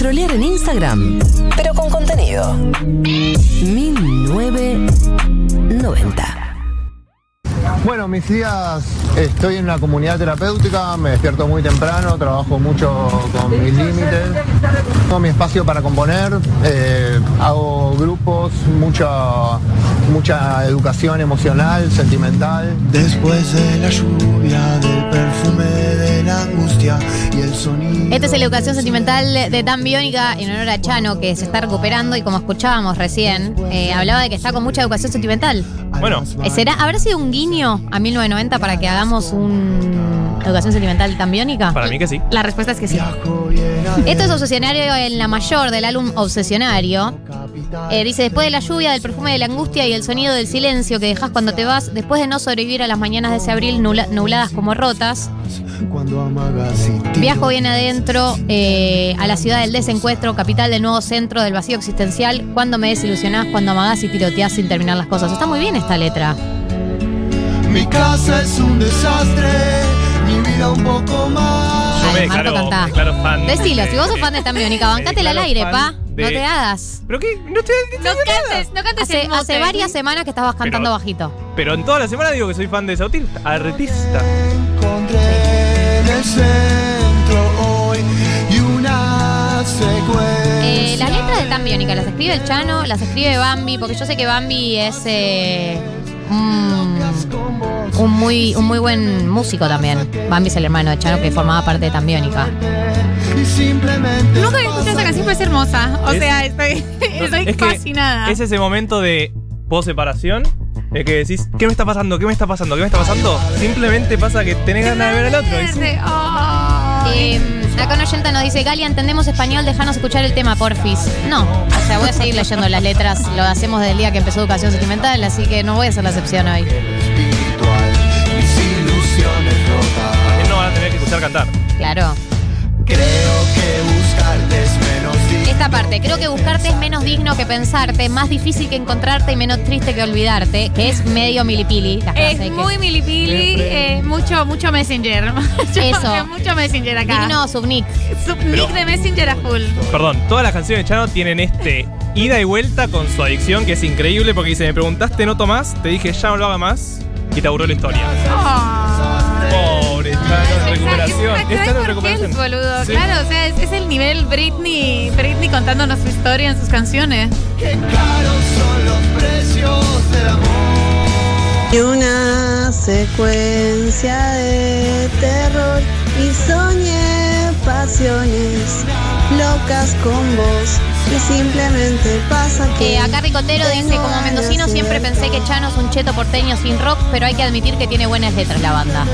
Scrollear en Instagram, pero con contenido. 1990. Bueno, mis días estoy en una comunidad terapéutica, me despierto muy temprano, trabajo mucho con mis límites, tengo mi espacio para componer, eh, hago grupos, mucha, mucha educación emocional, sentimental. Después de la lluvia, del perfume de la angustia y el sonido. Esta es la educación sentimental de Dan Biónica en honor a Chano, que se está recuperando y como escuchábamos recién, eh, hablaba de que está con mucha educación sentimental. Bueno. Eh, ¿Será, ¿Habrá sido un guiño a 1990 para que hagamos un educación sentimental tan biónica? Para mí que sí. La respuesta es que sí. Esto es Obsesionario en la mayor del álbum Obsesionario. Eh, dice, después de la lluvia, del perfume de la angustia y el sonido del silencio que dejas cuando te vas, después de no sobrevivir a las mañanas de ese abril nubla- nubladas como rotas, Cuando amagas y viajo bien adentro eh, a la ciudad del desencuentro, capital del nuevo centro del vacío existencial, cuando me desilusionás, cuando amagás y tiroteás sin terminar las cosas. Está muy bien esta letra. Mi casa es un desastre, mi vida un poco más. Yo me Ay, Marco, declaro, cantá. me declaro fan. Decilo, si vos sos fan de esta biónica, bancátela al aire, pa. de- No te hagas. ¿Pero qué? No estoy No cantes, no cantes Hace, varias semanas que estabas cantando Pero- bajito. Pero en toda la semana digo que soy fan de autista. Artista. Escribe el Chano? ¿Las escribe Bambi? Porque yo sé que Bambi es eh, un, un muy, un muy buen músico también. Bambi es el hermano de Chano que formaba parte de Tan Biónica. Y simplemente. Nunca había escuchado esa canción, pero es hermosa. O Es- sea, estoy, estoy es que fascinada. Es ese momento de post-separación. Es que decís, ¿qué me está pasando? ¿Qué me está pasando? ¿Qué me está pasando? Simplemente pasa que tenés ganas de ver al otro. y sí. Eh, acá un oyenta nos dice, Galia, entendemos español, déjanos escuchar el tema, porfis. No, o sea, voy a seguir leyendo las letras, lo hacemos desde el día que empezó Educación Sentimental, así que no voy a hacer la excepción hoy. espiritual, mis ilusiones rotas. También no van a tener que escuchar cantar. Claro. Creo parte, creo que buscarte es menos digno que pensarte, más difícil que encontrarte y menos triste que olvidarte, que es medio milipili. La frase Es que- muy milipili, eh, mucho, mucho Messenger. Mucho- Eso. Mucho Messenger acá. Digno subnick. Subnick de Messenger a full. Perdón, todas las canciones de Chano tienen este ida y vuelta con su adicción, que es increíble porque dice, me preguntaste no tomás, te dije ya no lo haga más y te aburrió la historia. Pobre Chano en recuperación. Es Está en recuperación. Boludo. Sí. Claro, o sea, es, es el nivel Britney, Britney contándonos su historia en sus canciones. Qué caros son los precios del amor. Y una secuencia de terror y soñé pasiones locas con vos y simplemente pasa que Eh, acá Ricotero dice, como mendocino siempre pensé que Chano es un cheto porteño sin rock, pero hay que admitir que tiene buenas letras la banda.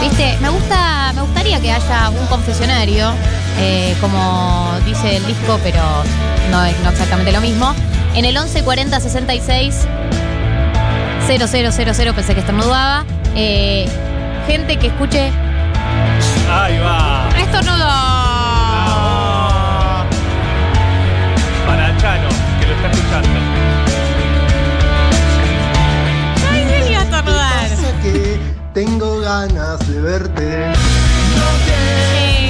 Viste, me gusta, me gustaría que haya un confesionario, eh, como dice el disco, pero no es no exactamente lo mismo. En el 11 40 66 0000 pensé que estornudaba. Eh, gente que escuche Ahí va. Estornudo. Para Chano, que lo está escuchando. Ay, quería estornudar. Pasa que tengo ganas de verte.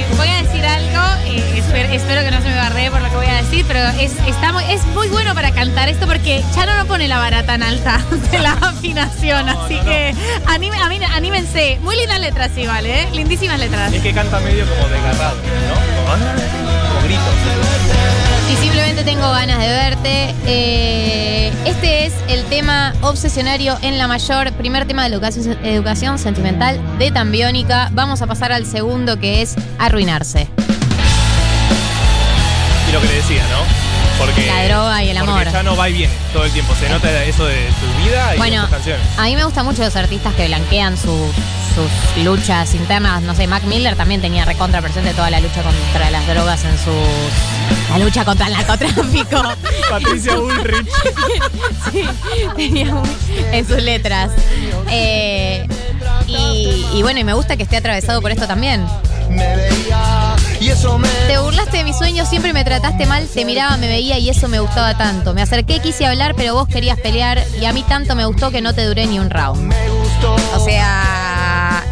Eh, voy a decir algo, eh, espero, espero que no se me bardee por lo que voy a decir, pero es, está muy, es muy bueno para cantar esto porque Chano no pone la vara tan alta de la afinación, así que anime, a mí- anímense. Muy lindas letras igual, ¿eh? Lindísimas letras. Es que canta medio como desgarrado, ¿no? Como, ah, como gritos. Si simplemente tengo ganas de verte. Eh, este es el tema obsesionario en la mayor, primer tema de educación, educación sentimental de Tambiónica. Vamos a pasar al segundo que es arruinarse. Y lo que le decía, ¿no? Porque, La droga y el amor. Porque Chano va y viene todo el tiempo. Se nota eso de su vida y Bueno, de sus canciones. a mí me gustan mucho los artistas que blanquean su- sus luchas internas. No sé, Mac Miller también tenía recontra presente toda la lucha contra las drogas en sus. La lucha contra el narcotráfico. Patricia Bullrich. Sí, tenía muy- en sus letras. Eh, y, y bueno, y me gusta que esté atravesado por esto también. Me veía y eso me. Te burlaste de mis sueños, siempre me trataste mal, te miraba, me veía y eso me gustaba tanto. Me acerqué, quise hablar, pero vos querías pelear y a mí tanto me gustó que no te duré ni un round. Me gustó. O sea,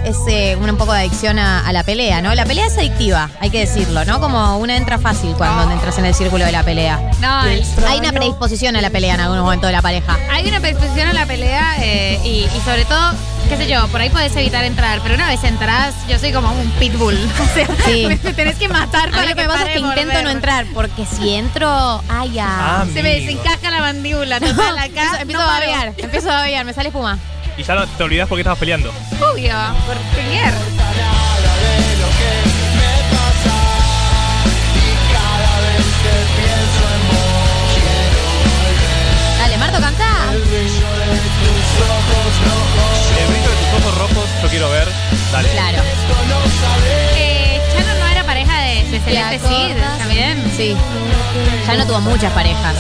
es eh, un poco de adicción a, a la pelea, ¿no? La pelea es adictiva, hay que decirlo, ¿no? Como una entra fácil cuando entras en el círculo de la pelea. No, el- Hay una predisposición a la pelea en algún momento de la pareja. hay una predisposición a la pelea eh, y, y sobre todo, qué sé yo, por ahí podés evitar entrar, pero una vez entras, yo soy como un pitbull. O sea, Sí. me tenés que matar A para mí lo que me pasa es que intento morder. no entrar, porque si entro, ay, ya. Ah, Se me desencaja la mandíbula total acá. empiezo, empiezo no a babear, empiezo a babear, me sale espuma. Y ya no te olvidás por qué estabas peleando. Obvio, por pelear. Dale, Marto, canta. El brillo de tus ojos rojos, yo quiero ver. Dale. Claro. Eh, Chano no era pareja de, de Celeste Cid también. Sí. Ya no tuvo muchas parejas.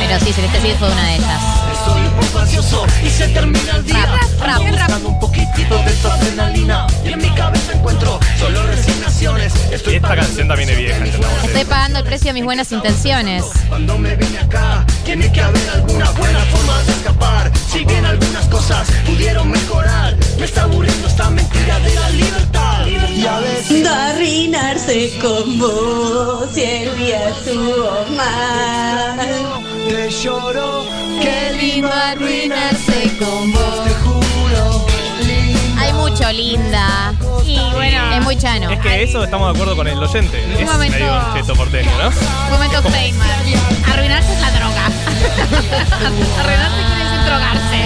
Pero sí, Celeste Cid fue una de ellas. Estoy un poco ansioso y se termina el día. Rap, rap. Estoy buscando un poquitito de esta adrenalina y en mi cabeza encuentro solo resignaciones. Estoy Esta pagando canción también es vieja. Estoy pagando el precio de mis buenas intenciones. Cuando me vine acá, tiene que haber alguna buena forma de escapar. Si bien algunas cosas pudieron mejorar, me está aburriendo esta mentira de la libertad. Y a veces arruinarse con vos y el día estuvo mal. te lloro, Qué lindo arruinarse con vos. te juro, linda. Hay mucho, linda. Y bueno, Es muy chano. Es que eso estamos de acuerdo con el oyente. Es momento- medio un cheto porteño, ¿no? momento Feynman. Arruinarse es la droga. Arruinarse quiere decir drogarse.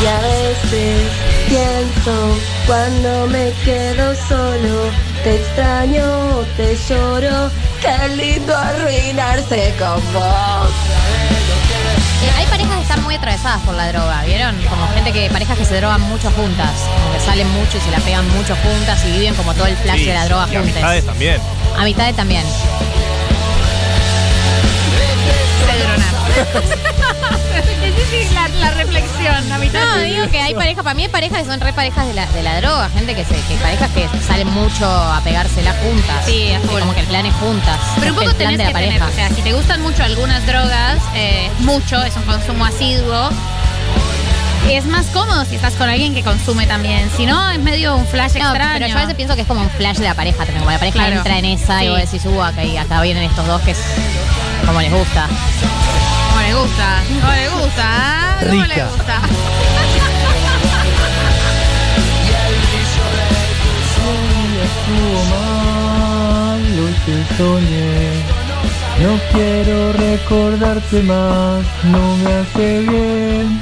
Y a veces pienso cuando me quedo solo, te extraño, te lloro, qué lindo arruinarse con vos. Eh, hay parejas que están muy atravesadas por la droga, ¿vieron? Como gente que, parejas que se drogan mucho juntas, como que salen mucho y se la pegan mucho juntas y viven como todo el flash Sí, de la droga y juntas. amistades también. Amistades también. Sí, la, la reflexión, mitad. No, digo que hay parejas, para mí hay parejas que son re parejas de la, de la droga, gente que se, que parejas que salen mucho a pegársela juntas. Sí, full. Como que el plan es juntas. Pero un poco tenés de que la tener, pareja. o sea, si te gustan mucho algunas drogas, eh, mucho, es un consumo asiduo, es más cómodo si estás con alguien que consume también. Si no, es medio un flash No, extraño. pero yo a veces pienso que es como un flash de la pareja también. Como la pareja Claro. entra en esa y Sí. vos decís, uh, acá, y acá vienen estos dos que es como les gusta. Como le gusta, como le gusta, ¿ah? ¿Cómo le Rica. gusta? estuvo mal lo que soñé. No quiero recordarte más, no me hace bien.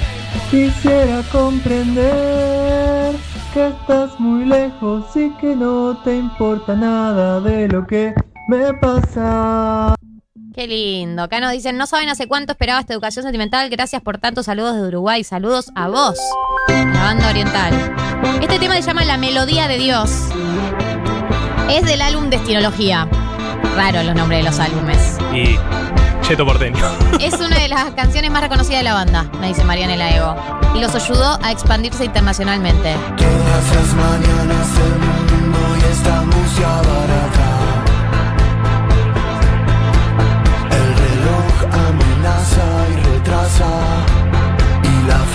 Quisiera comprender que estás muy lejos y que no te importa nada de lo que me pasa. Qué lindo. Acá nos dicen, no saben hace cuánto esperaba esta educación sentimental. Gracias por tantos saludos de Uruguay. Saludos a vos, la banda oriental. Este tema se llama La Melodía de Dios. Es del álbum Destinología. Raro los nombres de los álbumes. Y cheto porteño. Es una de las canciones más reconocidas de la banda, me dice Marianela Ego. Y los ayudó a expandirse internacionalmente. Todas las mañanas el mundo y esta música barata.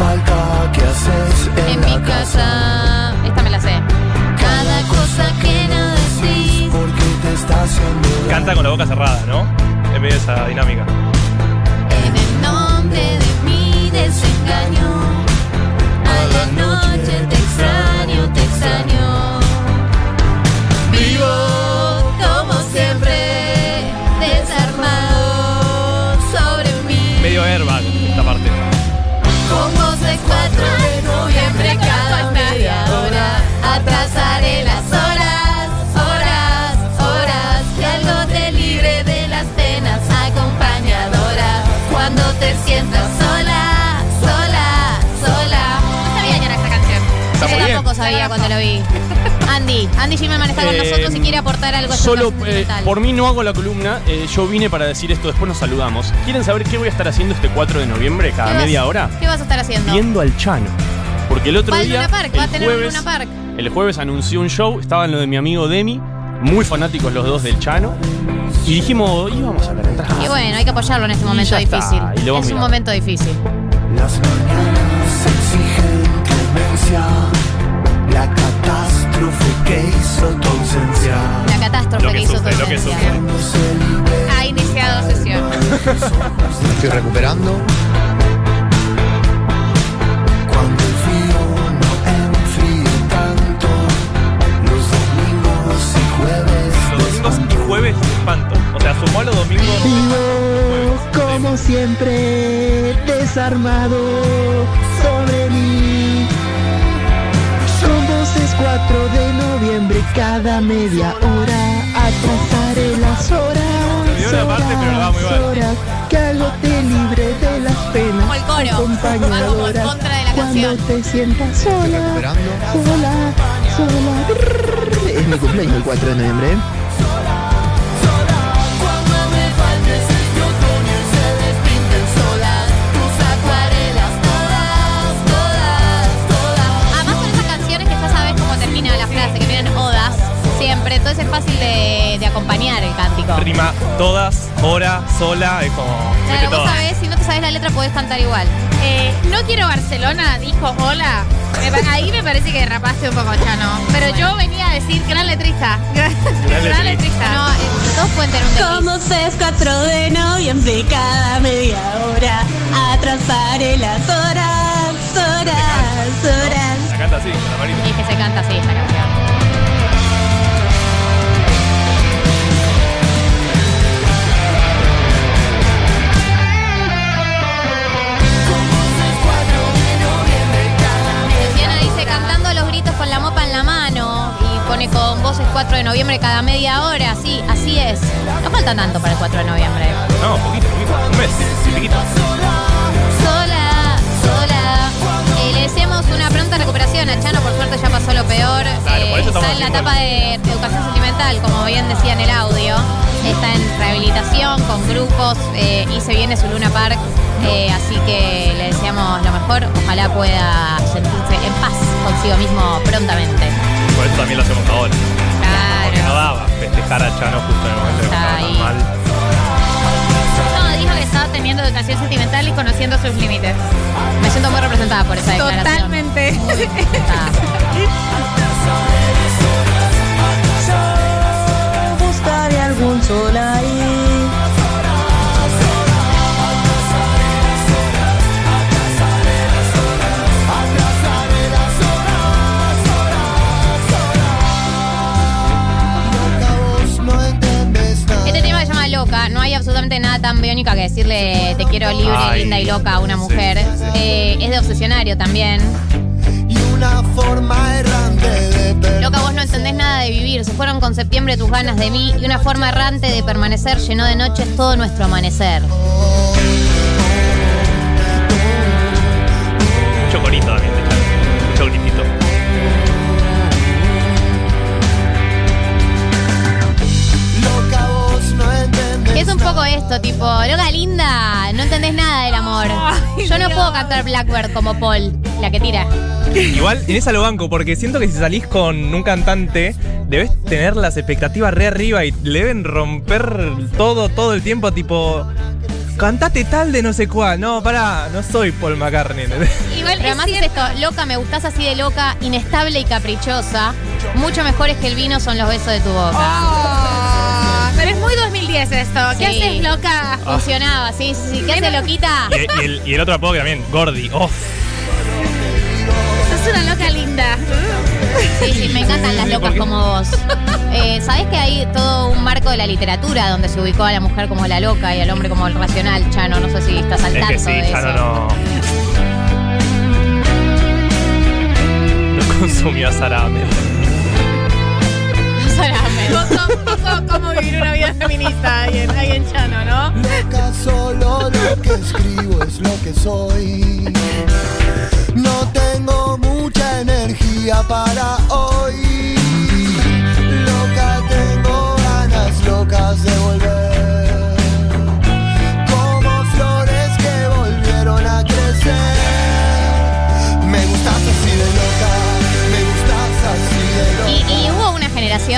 Falta que haces en, En la mi casa. Esta me la sé. Cada cosa que no decís. Porque te está haciendo Canta con la boca cerrada, ¿no? En medio de esa dinámica. Cada media hora Atrasaré las horas, horas, horas Que algo te libre de las penas acompañadora Cuando te sientas sola, sola, sola No sabía que era esta canción. Está Yo muy bien. tampoco sabía cuando lo vi Andy, Andy Gilman está con Eh, nosotros y quiere aportar algo a esta Solo eh, por mí no hago la columna, eh, yo vine para decir esto, después nos saludamos. ¿Quieren saber qué voy a estar haciendo este 4 de noviembre cada ¿Qué vas- media hora? ¿Qué vas a estar haciendo? Viendo al Chano. Porque el otro Va día, Luna Park, va a el tener jueves, Luna Park el jueves anunció un show, estaba en lo de mi amigo Demi, muy fanáticos los dos del Chano, y dijimos, íbamos a ver entradas. Y bueno, hay que apoyarlo en este Y momento está, difícil Es un momento difícil Las mañanas demencia, la catástrofe que hizo tu ausencia. La catástrofe Lo que que hizo tu sufre, lo que ausencia. Ha iniciado sesión. Me estoy recuperando. Espanto. O sea, sumó los domingos. Vivo como siempre desarmado sobre mí. Son voces 4 de noviembre cada media hora. Atrasaré las horas. olvidó una parte, pero la va muy mal. horas, que algo te libre de las penas. Como el coro. Contra de la Cuando canción. te sientas sola, sola, sola. Es mi cumpleaños el 4 de noviembre. Todas, hora, sola, es como. Claro, vos sabés, si no te sabes la letra podés cantar igual. Eh, no quiero Barcelona, dijo hola. Me Ahí me parece que derrapaste un poco, Chano. Pero yo venía a decir gran letrista. Gran, letrista. letrista. No, eh, todos pueden tener un desliz. Como se es 4 de noviembre cada media hora atrasaré las horas, horas, horas. La canta así, con la manita. Y es que se canta así esta canción. 4 de noviembre cada media hora. Sí, así es. No falta tanto para el 4 de noviembre. No, poquito, poquito. Un mes, chiquito. Sola, sola. Eh, le deseamos una pronta recuperación a Chano, por suerte ya pasó lo peor. Claro, por eso está en la etapa de, de educación sentimental, como bien decía en el audio. Está en rehabilitación con grupos eh, y se viene su Luna Park. eh, así que le deseamos lo mejor. Ojalá pueda sentirse en paz consigo mismo prontamente. Por eso también lo hacemos ahora. No daba festejar a Chano justo en el momento que estaba ahí. tan mal. No, dijo que estaba teniendo educación sentimental y conociendo sus límites. Me siento muy representada por esa declaración. Totalmente. Representada. Buscaré algún sol ahí. No hay absolutamente nada tan biónica que decirle te quiero libre, Ay, linda y loca a una mujer. sí, sí. Eh, es de obsesionario también. Y una forma errante de perder. Loca, vos no entendés nada de vivir. Se fueron con septiembre tus ganas de mí y una forma errante de permanecer llenó de noches todo nuestro amanecer. Mucho corito también de es un poco esto, tipo, loca linda, no entendés nada del amor. Ay, Yo no Dios. puedo cantar Blackbird como Paul, la que tira. Igual en esa lo banco, porque siento que si salís con un cantante, debes tener las expectativas re arriba y le deben romper todo, todo el tiempo, tipo. Cantate tal de no sé cuál. No, pará, no soy Paul McCartney. Igual Pero además es esto, loca, me gustás así de loca, inestable y caprichosa. Mucho mejores que el vino son los besos de tu boca. Oh, es muy 2010 esto. ¿Qué Sí. haces, loca? Funcionaba, sí, sí, sí. ¿Qué hace loquita? Y, y el, y el otro apodo que también, Gordy. Oh, Sos una loca linda. Sí, sí, me encantan las locas como vos. Eh, ¿Sabés que hay todo un marco de la literatura donde se ubicó a la mujer como la loca y al hombre como el racional, Chano? No sé si estás al es tanto que sí, de ya eso. no, no. Consumió Sarame. ¿Cómo, cómo- cómo vivir una vida feminista ahí en, ahí en Chano, no? Loca, solo lo que escribo es lo que soy. No tengo mucha energía para hoy.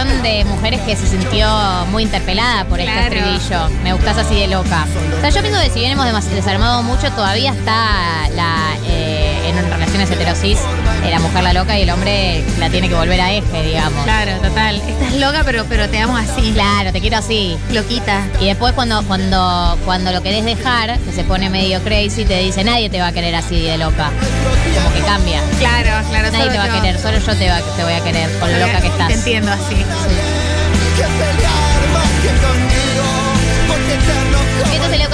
De mujeres que se sintió muy interpelada por este Claro. estribillo. Me gustás así de loca. O sea, yo pienso que si bien hemos demas- desarmado mucho, todavía está la, eh, en relaciones heterosis, eh, la mujer la loca y el hombre la tiene que volver a eje, digamos. Claro, total. Estás loca, pero, pero te amo así. Claro, te quiero así. Loquita. Y después cuando, cuando, cuando lo querés dejar, que se pone medio crazy, te dice, nadie te va a querer así de loca. Como que cambia. Claro, claro. Nadie solo te va a yo. querer, solo yo te, va- te voy a querer, con lo loca que estás. Te entiendo así. Esto es la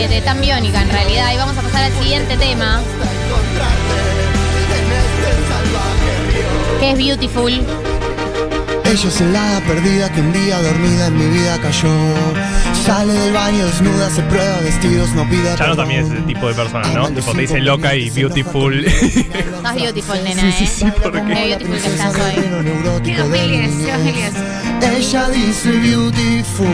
Eh, de Tan Biónica en realidad. Y vamos a pasar al siguiente tema, que es Beautiful. Ella es hada perdida que un día dormida en mi vida cayó. Sale del baño desnuda, se prueba vestidos, no pide Chano también es ese tipo de persona, ¿no? Tipo, te dice loca y beautiful. Sos beautiful, nena, ¿eh? Sí, sí, sí, ¿por qué? Beautiful que estás hoy. Qué de humildes, mi qué humildes. Ella dice beautiful.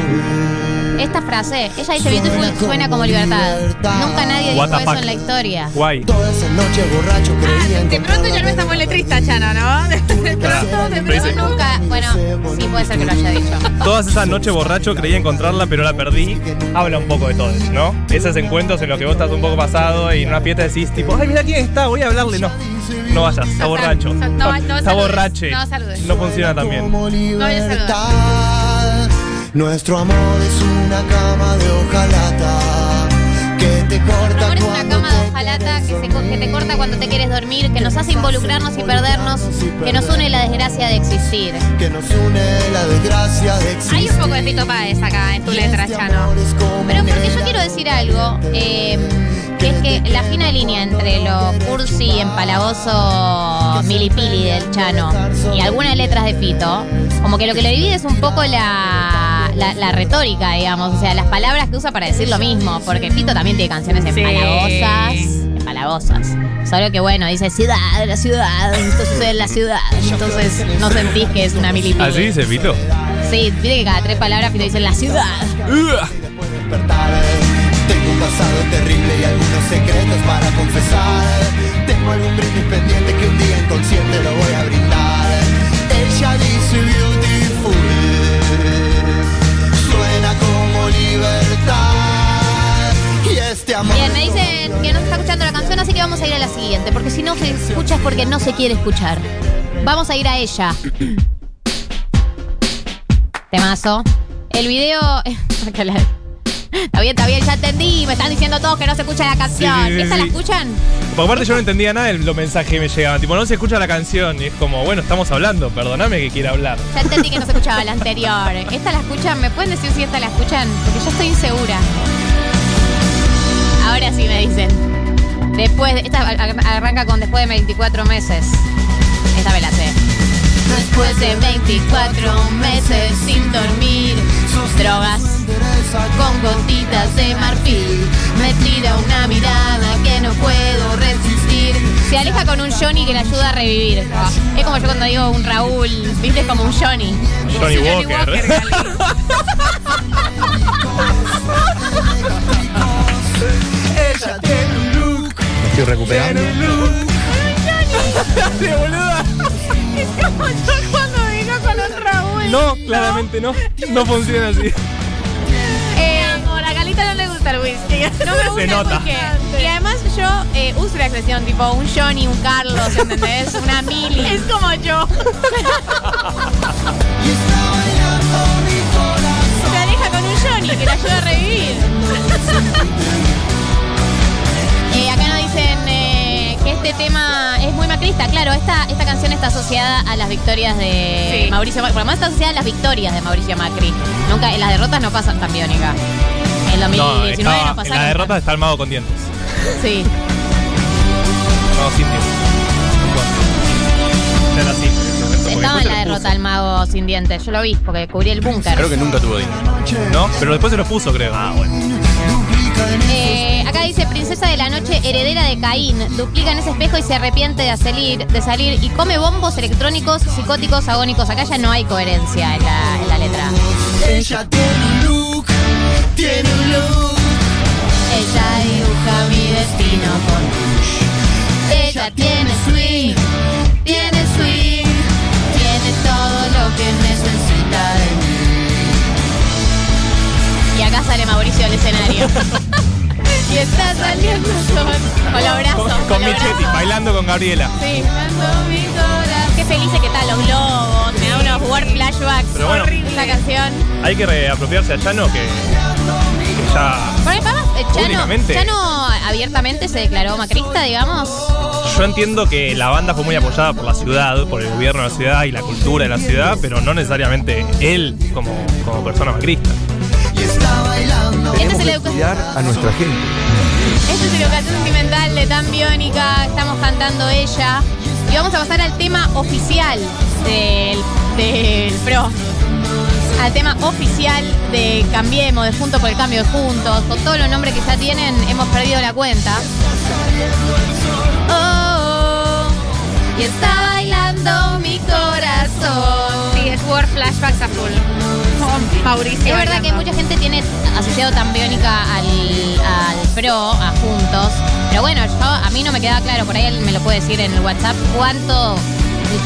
Esta frase, ella dice beautiful, suena como libertad. Nunca nadie What dijo eso fuck. en la historia. Guay. Toda esa noche borracho creía Ah, de pronto ya no está muy letrista, Chano, ¿no? De pronto, de pronto. Nunca, bueno, sí puede ser que lo haya dicho. Todas esas noches borracho creía encontrarla, pero la perdí. Habla un poco de todo eso, ¿no? Esos encuentros en los que vos estás un poco pasado y en una fiesta decís, tipo, ay, mira quién está, voy a hablarle. No, no vayas, está No, borracho. no, no, Está- no borrache. no saludes. No funciona tan bien. como ya se Nuestro amor es una cama de hojalata que te corta Amor es una cuando cama de te hojalata que, se, que te corta cuando te quieres dormir, que nos hace involucrarnos y perdernos, que nos une la desgracia de existir. que nos une la desgracia de existir. Hay un poco de Fito Páez acá en tu letra, Este Chano. amor es como Pero porque yo quiero decir algo, eh, que es que la fina línea entre lo cursi, empalagoso, milipili del Chano y algunas letras de Fito, como que lo que lo divide es un poco la, la, la retórica, digamos, o sea, las palabras que usa para decir lo mismo, porque Fito también tiene canciones Sí. empalagosas, empalagosas. Solo que bueno, dice ciudad, la ciudad, esto sucede en la ciudad, entonces no sentís que es una milipili. ¿Así dice Fito? Sí, viste que cada tres palabras Fito dice la ciudad. despertar. Tengo un pasado terrible y algunos secretos para confesar. Tengo algún brindis pendiente que un día inconsciente lo voy a brindar. Bien, me dicen que no se está escuchando la canción, así que vamos a ir a la siguiente, porque si no se escucha es porque no se quiere escuchar. Vamos a ir a ella. Temazo. El video. Está bien, está bien, ya entendí. Me están diciendo todos que no se escucha la canción. Sí, sí, sí, ¿Esta la escuchan? Porque aparte yo no entendía nada de los mensajes que me llegaban. Tipo, no se escucha la canción. Y es como, bueno, estamos hablando, perdóname que quiera hablar. Ya entendí que no se escuchaba la anterior. ¿Esta la escuchan? ¿Me pueden decir si esta la escuchan? Porque yo estoy insegura. Ahora sí me dicen. Después, de- esta arranca con después de 24 meses. Esta me la sé. Después de 24 meses sin dormir, drogas con gotitas de marfil, me tira una mirada que no puedo resistir. Se aleja con un Johnny que le ayuda a revivir. Es como yo cuando digo un Raúl, viste, es como un Johnny. Johnny Johnny Walker. Walker, Gali. Ella tiene un look. Me estoy recuperando. Boluda. Como yo No, claramente no. No funciona así. Eh, amor, a Galita no le gusta el whisky. No me gusta Se el nota. Y además yo eh, uso la expresión tipo un Johnny, un Carlos, ¿entendés? Una Mili. Es como yo. Se aleja con un Johnny que le ayuda a este tema es muy macrista. Claro, esta, esta canción está asociada a las victorias de Sí. Mauricio Macri. Por lo menos está asociada a las victorias de Mauricio Macri. Nunca, en las derrotas no pasan tan biónica. En No, 2019 no, estaba, en pasaron. la derrota está el mago con dientes. Sí. No, sin dientes. Era así. Estaba en la derrota el mago sin dientes. Yo lo vi porque cubrí el búnker. Creo que nunca tuvo dinero. puso. No, pero después se lo puso, creo. Ah, bueno. Eh, princesa de la noche, heredera de Caín, duplica en ese espejo y se arrepiente de salir, de salir y come bombos electrónicos, psicóticos, agónicos. Acá ya no hay coherencia en la, en la letra. Ella tiene un look. Tiene un look. Ella dibuja mi destino con Ella tiene swing, tiene swing, tiene todo lo que necesita de mí. Y acá sale Mauricio al escenario. y está saliendo sol. Con los brazos. Con, con con Michetti, bailando con Gabriela. Sí, mi. Qué felices que están los globos. Me da unos war flashbacks. Pero bueno. Horrible la canción. Hay que reapropiarse a Chano que, que ya. Bueno, eh, Chano. Chano abiertamente se declaró macrista, digamos. Yo entiendo que la banda fue muy apoyada por la ciudad, por el gobierno de la ciudad y la cultura de la ciudad, pero no necesariamente él como, como persona macrista. Este es educa- cuidar a nuestra gente. Este es el Educación Sentimental de Tan Biónica. Estamos cantando ella. Y vamos a pasar al tema oficial del, del PRO. Al tema oficial de Cambiemos, de Juntos por el Cambio de Juntos. Con todos los nombres que ya tienen, hemos perdido la cuenta. Oh, oh, y está bailando mi corazón. Sí, es War Flashbacks a full. Mauricio. Es verdad que mucha gente tiene asociado tan biónica al, al pro, a juntos. Pero bueno, yo, a mí no me queda claro, por ahí él me lo puede decir en el WhatsApp, cuánto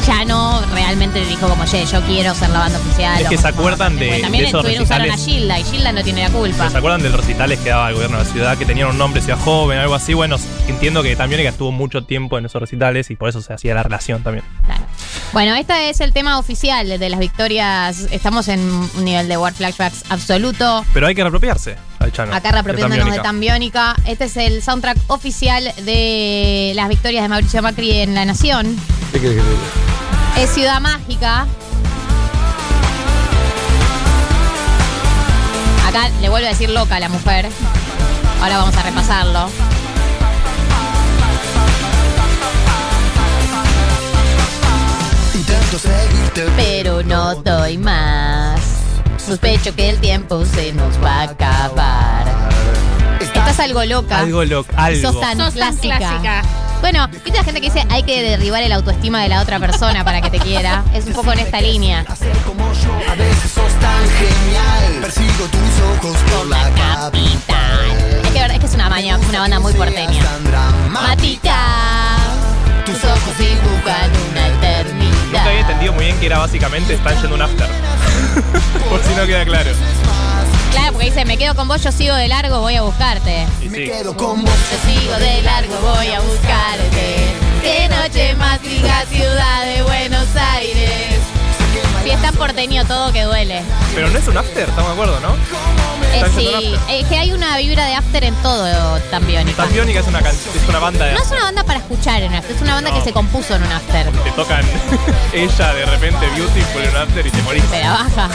Chano realmente le dijo como, che, yo quiero ser la banda oficial. Es que se acuerdan de- Porque También de esos a. Gilda y Gilda no tiene la culpa. ¿Se acuerdan de los recitales que daba el gobierno de la ciudad que tenían un nombre ciudad joven, algo así? Bueno, entiendo que también estuvo mucho tiempo en esos recitales y por eso se hacía la relación también. Claro. Bueno, este es el tema oficial de las victorias. Estamos en un nivel de War Flashbacks absoluto. Pero hay que reapropiarse al Chano. Acá reapropiándonos de Tan Tan Biónica. Este es el soundtrack oficial de las victorias de Mauricio Macri en La Nación. ¿Qué querés que te diga? Es Ciudad Mágica. Acá le vuelvo a decir loca a la mujer. Ahora vamos a repasarlo. Pero no doy más. Sospecho que el tiempo se nos va a acabar. Estás algo loca. Algo loco, Y algo. Sos tan Sos tan clásica. clásica. Bueno, viste la gente que dice hay que derribar el autoestima de la otra persona para que te quiera. Es un poco en esta línea. hacer como yo. A veces sos tan genial. Persigo tus ojos por la capital. Es que, es que es una, baña- una banda muy porteña. Matica, tus ojos dibujan una eternidad. Nunca había entendido muy bien que era básicamente están yendo un after. por si no queda claro. Claro, porque dice, me quedo con vos, yo sigo de largo, voy a buscarte. Y Me quedo con vos. Yo sigo de largo, voy a buscarte. Porteño, todo que duele. Pero no es un after, estamos de acuerdo, ¿no? Eh, sí, es que hay una vibra de after en todo tan biónica. Tan Biónica es una, es una banda de No es una banda para escuchar en after, es una banda No. que se compuso en un after. te tocan ella de repente Beautiful en un after y te morís. La baja.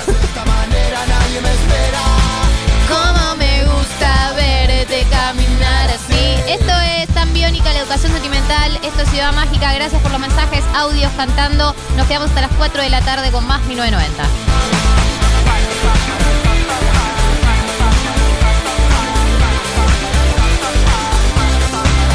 Verte caminar así. Esto es tan biónica la educación sentimental. Esto es Ciudad Mágica. Gracias por los mensajes, audios cantando. Nos quedamos hasta las 4 de la tarde con más 1990.